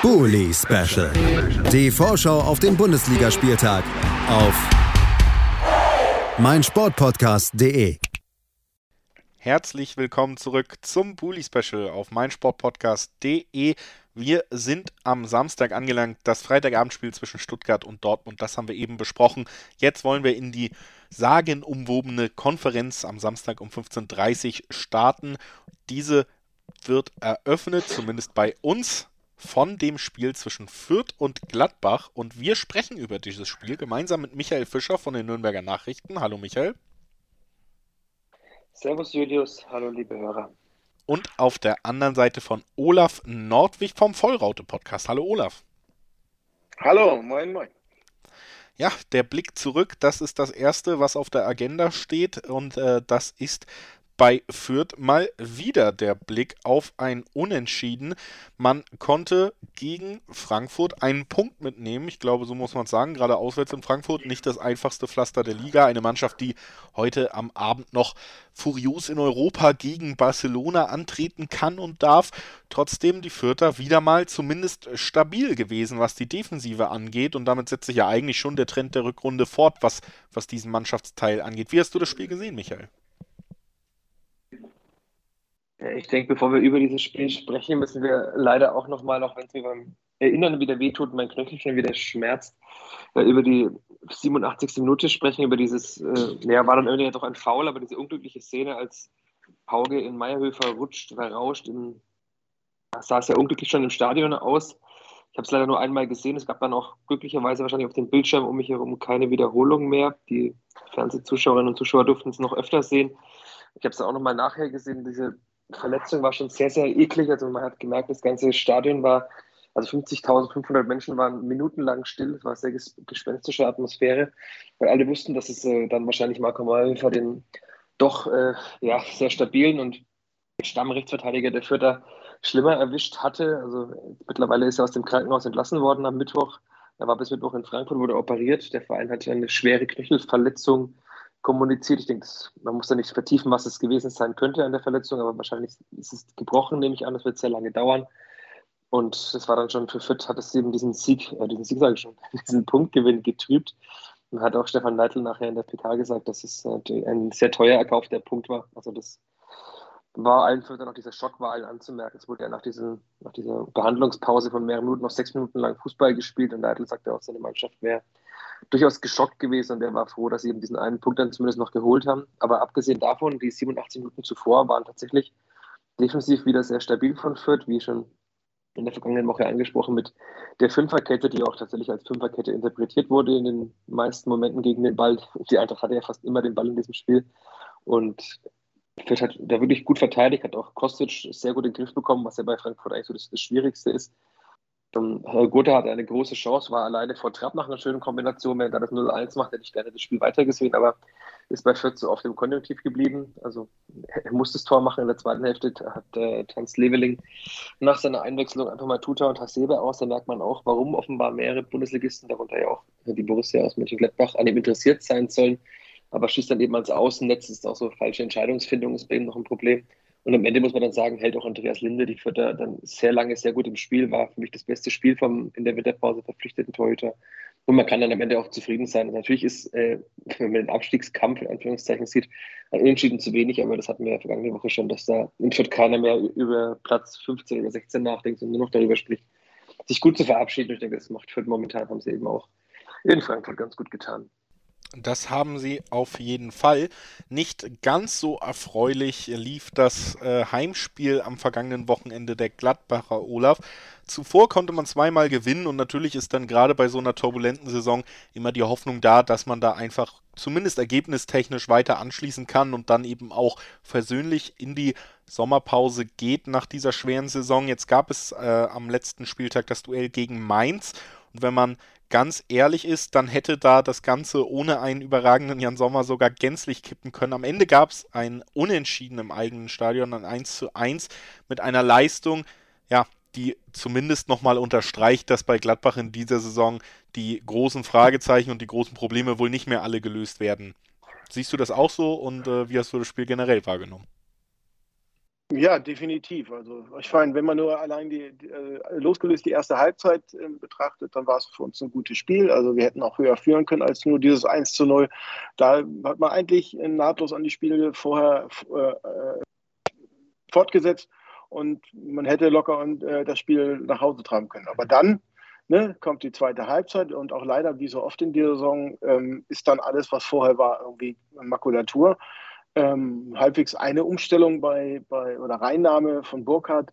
Bully Special. Die Vorschau auf den Bundesligaspieltag auf meinsportpodcast.de. Herzlich willkommen zurück zum Bully Special auf meinsportpodcast.de. Wir sind am Samstag angelangt, das Freitagabendspiel zwischen Stuttgart und Dortmund, das haben wir eben besprochen. Jetzt wollen wir in die sagenumwobene Konferenz am Samstag um 15.30 Uhr starten. Diese wird eröffnet, zumindest bei uns, von dem Spiel zwischen Fürth und Gladbach. Und wir sprechen über dieses Spiel gemeinsam mit Michael Fischer von den Nürnberger Nachrichten. Hallo Michael. Servus Julius, hallo liebe Hörer. Und auf der anderen Seite von Olaf Nordwig vom Vollraute-Podcast. Hallo Olaf. Hallo, moin, moin. Ja, der Blick zurück, das ist das Erste, was auf der Agenda steht. Und äh, das ist bei Fürth mal wieder der Blick auf ein Unentschieden. Man konnte gegen Frankfurt einen Punkt mitnehmen. Ich glaube, so muss man es sagen. Gerade auswärts in Frankfurt nicht das einfachste Pflaster der Liga. Eine Mannschaft, die heute am Abend noch furios in Europa gegen Barcelona antreten kann und darf. Trotzdem die Fürther wieder mal zumindest stabil gewesen, was die Defensive angeht. Und damit setzt sich ja eigentlich schon der Trend der Rückrunde fort, was, was diesen Mannschaftsteil angeht. Wie hast du das Spiel gesehen, Michael? Ich denke, bevor wir über dieses Spiel sprechen, müssen wir leider auch nochmal, auch wenn es mir beim Erinnern wieder wehtut, mein Knöchel schon wieder schmerzt, äh, über die 87. Minute sprechen, über dieses, äh, ja, war dann irgendwie doch ein Foul, aber diese unglückliche Szene, als Hauge in Meierhöfer rutscht, verrauscht, in, sah es ja unglücklich schon im Stadion aus. Ich habe es leider nur einmal gesehen. Es gab dann auch glücklicherweise wahrscheinlich auf dem Bildschirm um mich herum keine Wiederholung mehr. Die Fernsehzuschauerinnen und Zuschauer durften es noch öfter sehen. Ich habe es auch nochmal nachher gesehen, diese Verletzung war schon sehr, sehr eklig. Also man hat gemerkt, das ganze Stadion war, also 50.500 Menschen waren minutenlang still. Es war eine sehr gespenstische Atmosphäre, weil alle wussten, dass es äh, dann wahrscheinlich Marco Malhofer den doch äh, ja, sehr stabilen und Stammrechtsverteidiger der Vierter schlimmer erwischt hatte. Also mittlerweile ist er aus dem Krankenhaus entlassen worden am Mittwoch. Er war bis Mittwoch in Frankfurt, wurde operiert. Der Verein hatte eine schwere Knöchelverletzung kommuniziert. Ich denke, man muss da nicht vertiefen, was es gewesen sein könnte an der Verletzung, aber wahrscheinlich ist es gebrochen, nehme ich an. Das wird sehr lange dauern. Und das war dann schon für Fürth, hat es eben diesen Sieg, äh, diesen Sieg sage ich schon, diesen Punktgewinn getrübt. Und hat auch Stefan Neidl nachher in der PK gesagt, dass es ein sehr teuer erkaufter Punkt war. Also das war allen Fürth noch dieser Schock war allen anzumerken. Es wurde ja nach, diesen, nach dieser Behandlungspause von mehreren Minuten noch sechs Minuten lang Fußball gespielt und Neidl sagte auch, seine Mannschaft wäre durchaus geschockt gewesen und er war froh, dass sie eben diesen einen Punkt dann zumindest noch geholt haben. Aber abgesehen davon, die 87 Minuten zuvor waren tatsächlich defensiv wieder sehr stabil von Fürth, wie schon in der vergangenen Woche angesprochen, mit der Fünferkette, die auch tatsächlich als Fünferkette interpretiert wurde in den meisten Momenten gegen den Ball. Die Eintracht hatte ja fast immer den Ball in diesem Spiel. Und Fürth hat da wirklich gut verteidigt, hat auch Kostic sehr gut in den Griff bekommen, was ja bei Frankfurt eigentlich so das, das Schwierigste ist. Dann, Herr Gotha hatte eine große Chance, war alleine vor Trapp nach einer schönen Kombination. Wenn er das 0-1 macht, hätte ich gerne das Spiel weitergesehen, aber ist bei Fürth so auf dem Konjunktiv geblieben. Also er musste das Tor machen in der zweiten Hälfte, hat äh, Tanz Leveling nach seiner Einwechslung einfach mal Tuta und Hasebe aus. Da merkt man auch, warum offenbar mehrere Bundesligisten, darunter ja auch die Borussia aus Mönchengladbach, an ihm interessiert sein sollen. Aber schießt dann eben als Außennetz, ist auch so falsche Entscheidungsfindung, ist bei ihm noch ein Problem. Und am Ende muss man dann sagen, hält auch Andreas Linde, die Vierter, dann sehr lange sehr gut im Spiel, war für mich das beste Spiel vom in der Winterpause verpflichteten Torhüter. Und man kann dann am Ende auch zufrieden sein. Und natürlich ist, äh, wenn man den Abstiegskampf in Anführungszeichen sieht, ein Unentschieden zu wenig, aber das hatten wir ja vergangene Woche schon, dass da in Fürth keiner mehr über Platz 15 oder 16 nachdenkt und nur noch darüber spricht, sich gut zu verabschieden. Ich denke, das macht Fürth momentan, haben sie eben auch in Frankfurt ganz gut getan. Das haben sie auf jeden Fall. Nicht ganz so erfreulich lief das äh, Heimspiel am vergangenen Wochenende der Gladbacher Olaf. Zuvor konnte man zweimal gewinnen und natürlich ist dann gerade bei so einer turbulenten Saison immer die Hoffnung da, dass man da einfach zumindest ergebnistechnisch weiter anschließen kann und dann eben auch versöhnlich in die Sommerpause geht nach dieser schweren Saison. Jetzt gab es äh, am letzten Spieltag das Duell gegen Mainz und wenn man ganz ehrlich ist, dann hätte da das Ganze ohne einen überragenden Jan Sommer sogar gänzlich kippen können. Am Ende gab es ein Unentschieden im eigenen Stadion, ein 1 zu 1 mit einer Leistung, ja, die zumindest nochmal unterstreicht, dass bei Gladbach in dieser Saison die großen Fragezeichen und die großen Probleme wohl nicht mehr alle gelöst werden. Siehst du das auch so und äh, wie hast du das Spiel generell wahrgenommen? Ja, definitiv. Also ich meine, wenn man nur allein die, die äh, losgelöst die erste Halbzeit äh, betrachtet, dann war es für uns ein gutes Spiel. Also wir hätten auch höher führen können als nur dieses 1 zu 0. Da hat man eigentlich nahtlos an die Spiele vorher äh, äh, fortgesetzt und man hätte locker äh, das Spiel nach Hause tragen können. Aber dann ne, kommt die zweite Halbzeit und auch leider, wie so oft in dieser Saison, ähm, ist dann alles, was vorher war, irgendwie Makulatur ähm, halbwegs eine Umstellung bei, bei oder Reinnahme von Burkhardt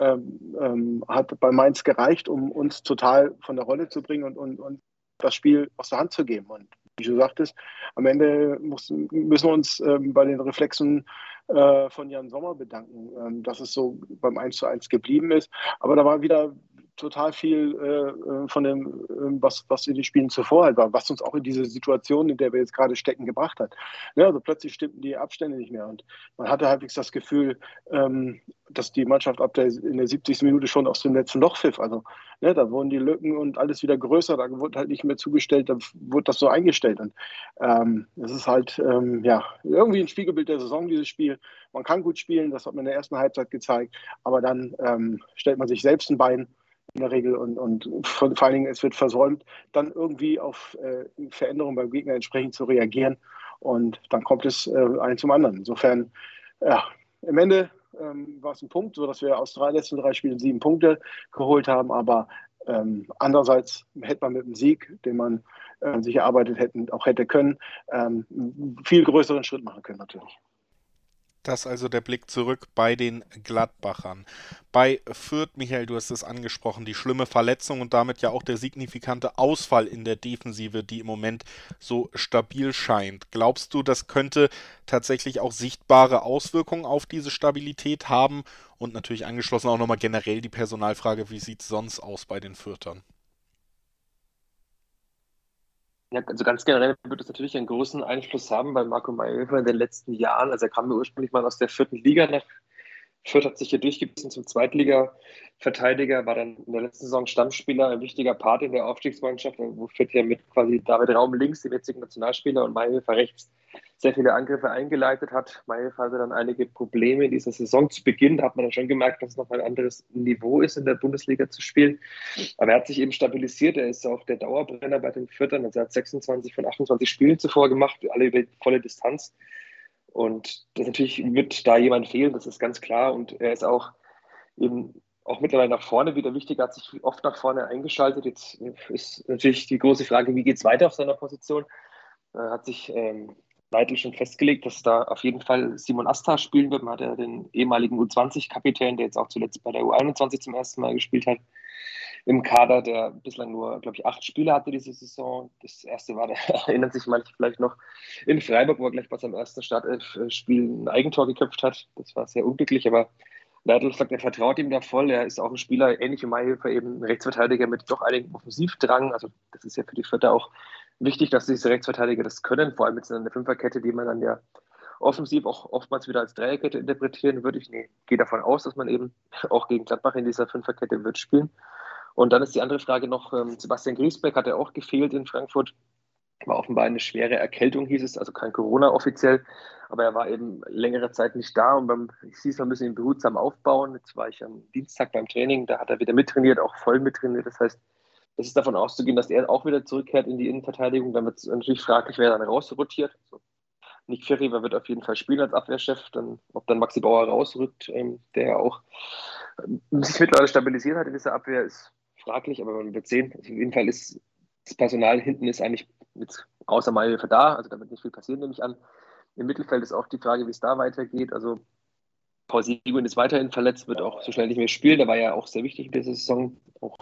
ähm, ähm, hat bei Mainz gereicht, um uns total von der Rolle zu bringen und, und, und das Spiel aus der Hand zu geben. Und wie du sagtest, am Ende müssen, müssen wir uns ähm, bei den Reflexen äh, von Jan Sommer bedanken, ähm, dass es so beim 1 zu 1 geblieben ist. Aber da war wieder total viel äh, äh, von dem, äh, was, was in den Spielen zuvor halt war, was uns auch in diese Situation, in der wir jetzt gerade stecken, gebracht hat. Ja, also plötzlich stimmten die Abstände nicht mehr und man hatte halbwegs das Gefühl, ähm, dass die Mannschaft ab der, in der 70. Minute schon aus dem letzten Loch pfiff. Also ne, da wurden die Lücken und alles wieder größer, da wurde halt nicht mehr zugestellt, da wurde das so eingestellt. Und ähm, ist halt ähm, ja irgendwie ein Spiegelbild der Saison, dieses Spiel. Man kann gut spielen, das hat man in der ersten Halbzeit gezeigt, aber dann ähm, stellt man sich selbst ein Bein in der Regel und, und vor, allen Dingen es wird versäumt, dann irgendwie auf äh, Veränderungen beim Gegner entsprechend zu reagieren und dann kommt es äh, ein zum anderen. Insofern, ja, im Ende ähm, war es ein Punkt, sodass wir aus drei letzten drei Spielen sieben Punkte geholt haben, aber ähm, andererseits hätte man mit dem Sieg, den man äh, sich erarbeitet hätten, auch hätte können, ähm, viel größeren Schritt machen können natürlich. Das also der Blick zurück bei den Gladbachern. Bei Fürth, Michael, du hast es angesprochen, die schlimme Verletzung und damit ja auch der signifikante Ausfall in der Defensive, die im Moment so stabil scheint. Glaubst du, das könnte tatsächlich auch sichtbare Auswirkungen auf diese Stabilität haben? Und natürlich angeschlossen auch nochmal generell die Personalfrage, wie sieht es sonst aus bei den Fürtern? Ja, also ganz generell wird es natürlich einen großen Einfluss haben bei Marco Mayhofer in den letzten Jahren. Also er kam ja ursprünglich mal aus der vierten Liga nach Fürth, hat sich hier durchgebissen zum Zweitliga-Verteidiger, war dann in der letzten Saison Stammspieler, ein wichtiger Part in der Aufstiegsmannschaft, wo Fürth ja mit quasi David Raum links, dem jetzigen Nationalspieler, und Mayhofer rechts sehr viele Angriffe eingeleitet hat. Mayhofer hatte dann einige Probleme in dieser Saison. Zu Beginn hat man dann schon gemerkt, dass es noch ein anderes Niveau ist, in der Bundesliga zu spielen. Aber er hat sich eben stabilisiert. Er ist auch der Dauerbrenner bei den Viertern. Also er hat 26 von 28 Spielen zuvor gemacht, alle über volle Distanz. Und das natürlich wird da jemand fehlen, das ist ganz klar. Und er ist auch eben auch mittlerweile nach vorne wieder wichtig, hat sich oft nach vorne eingeschaltet. Jetzt ist natürlich die große Frage, wie geht es weiter auf seiner Position? Er hat sich ähm, Leitl schon festgelegt, dass da auf jeden Fall Simon Asta spielen wird. Man hat ja den ehemaligen U20-Kapitän, der jetzt auch zuletzt bei der U21 zum ersten Mal gespielt hat, im Kader, der bislang nur, glaube ich, acht Spiele hatte diese Saison. Das erste war, da erinnern sich manche vielleicht noch, in Freiburg, wo er gleich bei seinem ersten Startelf-Spiel ein Eigentor geköpft hat. Das war sehr unglücklich, aber Leitl sagt, er vertraut ihm da voll. Er ist auch ein Spieler, ähnlich wie Mayhilfe, eben ein Rechtsverteidiger mit doch einigem Offensivdrang. Also das ist ja für die Vierter auch wichtig, dass diese Rechtsverteidiger das können, vor allem mit einer Fünferkette, die man dann ja offensiv auch oftmals wieder als Dreierkette interpretieren würde. Ich nee, gehe davon aus, dass man eben auch gegen Gladbach in dieser Fünferkette wird spielen. Und dann ist die andere Frage noch, ähm, Sebastian Griesbeck hat ja auch gefehlt in Frankfurt. War offenbar eine schwere Erkältung, hieß es, also kein Corona offiziell, aber er war eben längere Zeit nicht da und beim, ich hieß, man müssen ihn behutsam aufbauen. Jetzt war ich am Dienstag beim Training, da hat er wieder mittrainiert, auch voll mittrainiert. Das heißt, es ist davon auszugehen, dass er auch wieder zurückkehrt in die Innenverteidigung. Dann wird es natürlich fraglich, wer dann rausrotiert. Also Nick Ferrier wird auf jeden Fall spielen als Abwehrchef. Dann, ob dann Maxi Bauer rausrückt, ähm, der ja auch ähm, sich mittlerweile stabilisiert hat in dieser Abwehr, ist fraglich, aber man wird sehen. Auf jeden Fall ist das Personal hinten ist eigentlich mit, außer Maihilfe da. Also da wird nicht viel passieren, nehme ich an. Im Mittelfeld ist auch die Frage, wie es da weitergeht. Also Paul Seguin ist weiterhin verletzt, wird auch so schnell nicht mehr spielen. Der war ja auch sehr wichtig in dieser Saison. Auch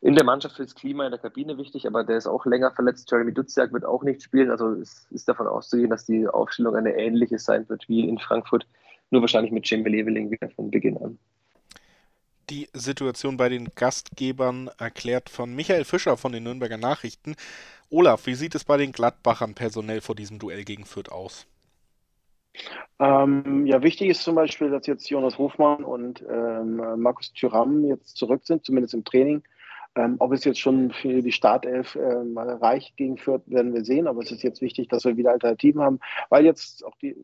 in der Mannschaft für das Klima in der Kabine wichtig, aber der ist auch länger verletzt. Jeremy Duziak wird auch nicht spielen. Also es ist davon auszugehen, dass die Aufstellung eine ähnliche sein wird wie in Frankfurt. Nur wahrscheinlich mit Jamie Leveling wieder von Beginn an. Die Situation bei den Gastgebern erklärt von Michael Fischer von den Nürnberger Nachrichten. Olaf, wie sieht es bei den Gladbachern personell vor diesem Duell gegen Fürth aus? Ähm, ja, wichtig ist zum Beispiel, dass jetzt Jonas Hofmann und ähm, Markus Thüram jetzt zurück sind, zumindest im Training. Ähm, ob es jetzt schon für die Startelf ähm, reicht gegen Fürth, werden wir sehen. Aber es ist jetzt wichtig, dass wir wieder Alternativen haben, weil jetzt auch die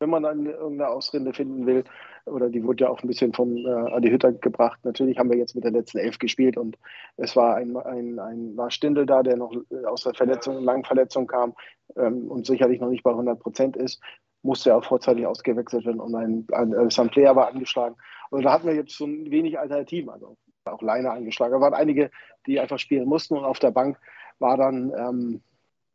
wenn man dann irgendeine Ausrede finden will, oder die wurde ja auch ein bisschen von äh, Adi Hütter gebracht. Natürlich haben wir jetzt mit der letzten Elf gespielt und es war ein, ein, ein war Stindel da, der noch aus der Verletzung, langen Verletzung kam ähm, und sicherlich noch nicht bei 100 Prozent ist. Musste ja auch vorzeitig ausgewechselt werden und ein, ein, ein Sam Player war angeschlagen. Und da hatten wir jetzt so ein wenig Alternativen, also auch Leine angeschlagen. Da waren einige, die einfach spielen mussten und auf der Bank war dann, ähm,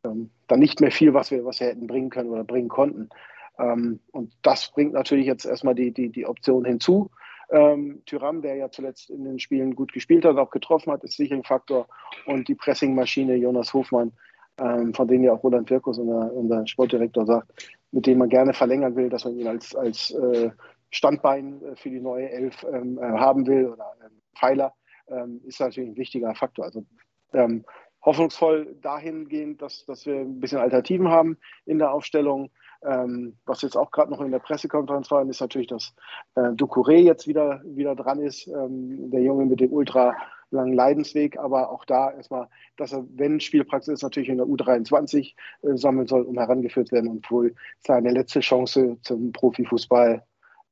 ähm, dann nicht mehr viel, was wir, was wir hätten bringen können oder bringen konnten. Ähm, und das bringt natürlich jetzt erstmal die, die, die Option hinzu. Ähm, Tyram, der ja zuletzt in den Spielen gut gespielt hat, auch getroffen hat, ist sicher ein Faktor. Und die Pressingmaschine Jonas Hofmann, ähm, von denen ja auch Roland Wirkus, unser, unser Sportdirektor, sagt, mit dem man gerne verlängern will, dass man ihn als, als äh, Standbein äh, für die neue Elf ähm, äh, haben will oder ähm, Pfeiler, ähm, ist natürlich ein wichtiger Faktor. Also ähm, hoffnungsvoll dahingehend, dass, dass wir ein bisschen Alternativen haben in der Aufstellung. Ähm, was jetzt auch gerade noch in der Pressekonferenz war, ist natürlich, dass äh, Ducouré jetzt wieder, wieder dran ist, ähm, der Junge mit dem ultra langen Leidensweg, aber auch da erstmal, dass er, wenn Spielpraxis ist, natürlich in der U23 äh, sammeln soll, um herangeführt werden und wohl seine letzte Chance zum Profifußball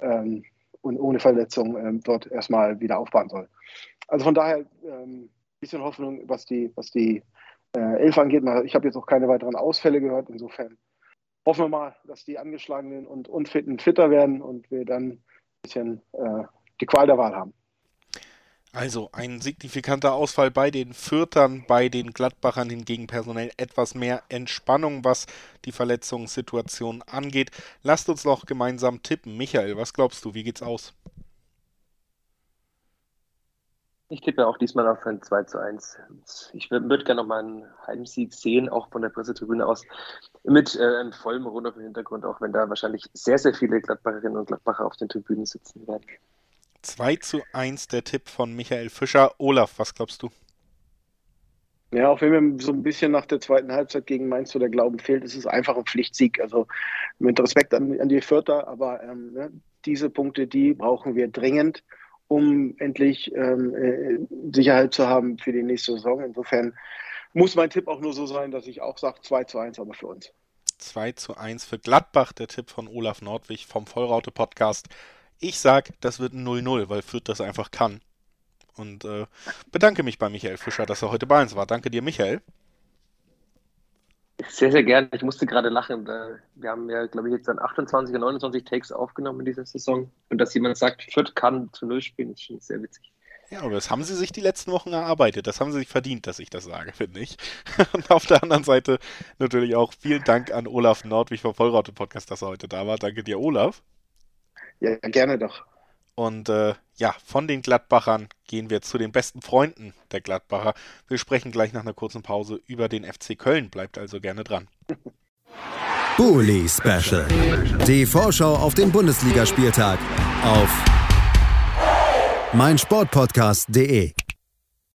ähm, und ohne Verletzung ähm, dort erstmal wieder aufbauen soll. Also von daher ähm, bisschen Hoffnung, was die, was die äh, Elf angeht. Ich habe jetzt auch keine weiteren Ausfälle gehört, insofern hoffen wir mal, dass die Angeschlagenen und Unfitten fitter werden und wir dann ein bisschen äh, die Qual der Wahl haben. Also ein signifikanter Ausfall bei den Fürtern, bei den Gladbachern hingegen personell etwas mehr Entspannung, was die Verletzungssituation angeht. Lasst uns noch gemeinsam tippen. Michael, was glaubst du, wie geht's aus? Ich tippe auch diesmal auf ein 2 zu 1. Ich würde gerne noch mal einen Heimsieg sehen, auch von der Pressetribüne aus, mit äh, einem vollen Rund auf dem Hintergrund, auch wenn da wahrscheinlich sehr, sehr viele Gladbacherinnen und Gladbacher auf den Tribünen sitzen werden. 2 zu 1 der Tipp von Michael Fischer. Olaf, was glaubst du? Ja, auch wenn mir so ein bisschen nach der zweiten Halbzeit gegen Mainz so der Glauben fehlt, ist es einfach ein Pflichtsieg. Also mit Respekt an, an die Vierter, aber ähm, ne, diese Punkte, die brauchen wir dringend um endlich ähm, äh, Sicherheit zu haben für die nächste Saison. Insofern muss mein Tipp auch nur so sein, dass ich auch sage 2 zu 1, aber für uns. 2 zu 1 für Gladbach, der Tipp von Olaf Nordwig vom Vollraute Podcast. Ich sage, das wird ein 0-0, weil Fürth das einfach kann. Und äh, bedanke mich bei Michael Fischer, dass er heute bei uns war. Danke dir, Michael. Sehr, sehr gerne. Ich musste gerade lachen. Wir haben ja, glaube ich, jetzt dann 28 oder 29 Takes aufgenommen in dieser Saison. Und dass jemand sagt, Fürth kann zu Null spielen, ist schon sehr witzig. Ja, aber das haben sie sich die letzten Wochen erarbeitet. Das haben sie sich verdient, dass ich das sage, finde ich. Und auf der anderen Seite natürlich auch vielen Dank an Olaf Nordwig vom Vollraute Podcast, dass er heute da war. Danke dir, Olaf. Ja, gerne doch. Und äh, ja, von den Gladbachern gehen wir zu den besten Freunden der Gladbacher. Wir sprechen gleich nach einer kurzen Pause über den FC Köln. Bleibt also gerne dran. Bully Special. Die Vorschau auf den Bundesligaspieltag auf meinsportpodcast.de.